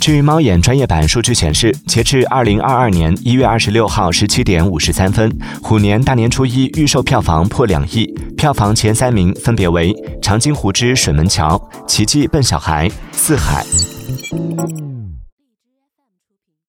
据猫眼专业版数据显示截至二零二二年一月二十六号十七点五十三分虎年大年初一预售票房破两亿票房前三名分别为长津湖之水门桥奇迹笨小孩四海。